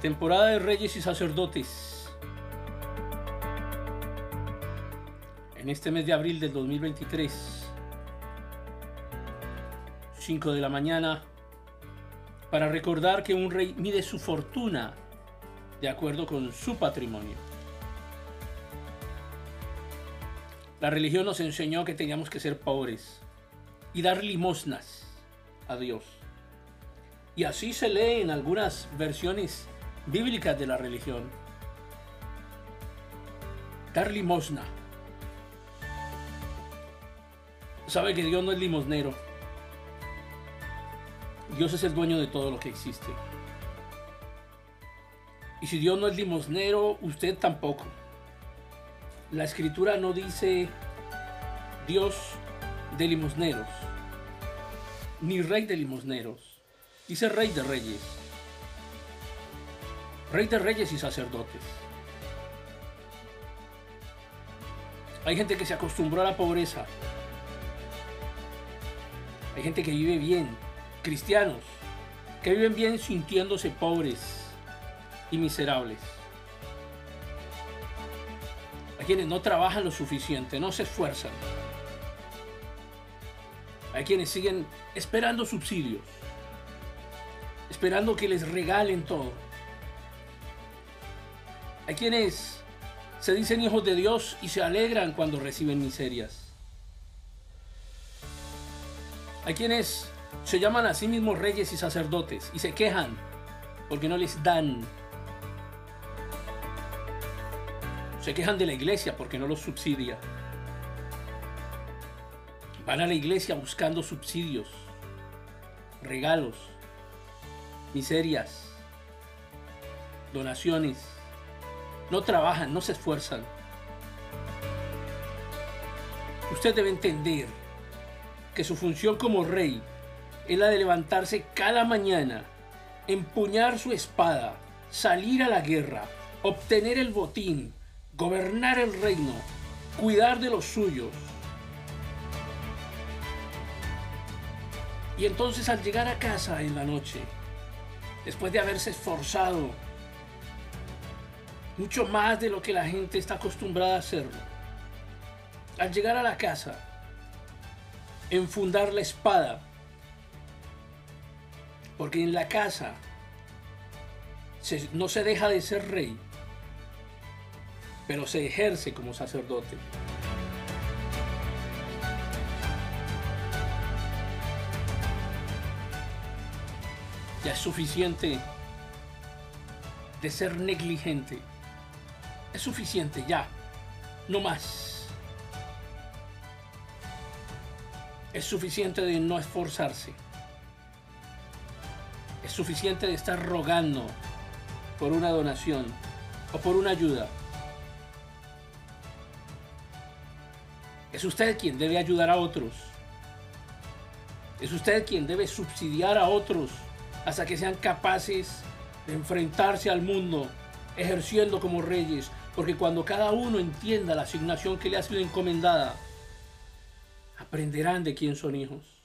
temporada de reyes y sacerdotes. En este mes de abril del 2023, 5 de la mañana, para recordar que un rey mide su fortuna de acuerdo con su patrimonio. La religión nos enseñó que teníamos que ser pobres y dar limosnas a Dios. Y así se lee en algunas versiones bíblicas de la religión. Dar limosna. Sabe que Dios no es limosnero. Dios es el dueño de todo lo que existe. Y si Dios no es limosnero, usted tampoco. La escritura no dice Dios de limosneros, ni rey de limosneros. Dice rey de reyes. Rey de reyes y sacerdotes. Hay gente que se acostumbró a la pobreza. Hay gente que vive bien, cristianos, que viven bien sintiéndose pobres y miserables. Hay quienes no trabajan lo suficiente, no se esfuerzan. Hay quienes siguen esperando subsidios esperando que les regalen todo. Hay quienes se dicen hijos de Dios y se alegran cuando reciben miserias. Hay quienes se llaman a sí mismos reyes y sacerdotes y se quejan porque no les dan. Se quejan de la iglesia porque no los subsidia. Van a la iglesia buscando subsidios, regalos, miserias, donaciones. No trabajan, no se esfuerzan. Usted debe entender que su función como rey es la de levantarse cada mañana, empuñar su espada, salir a la guerra, obtener el botín, gobernar el reino, cuidar de los suyos. Y entonces al llegar a casa en la noche, después de haberse esforzado mucho más de lo que la gente está acostumbrada a hacerlo. Al llegar a la casa, enfundar la espada, porque en la casa no se deja de ser rey, pero se ejerce como sacerdote. Ya es suficiente de ser negligente. Es suficiente, ya. No más. Es suficiente de no esforzarse. Es suficiente de estar rogando por una donación o por una ayuda. Es usted quien debe ayudar a otros. Es usted quien debe subsidiar a otros hasta que sean capaces de enfrentarse al mundo ejerciendo como reyes, porque cuando cada uno entienda la asignación que le ha sido encomendada, aprenderán de quién son hijos.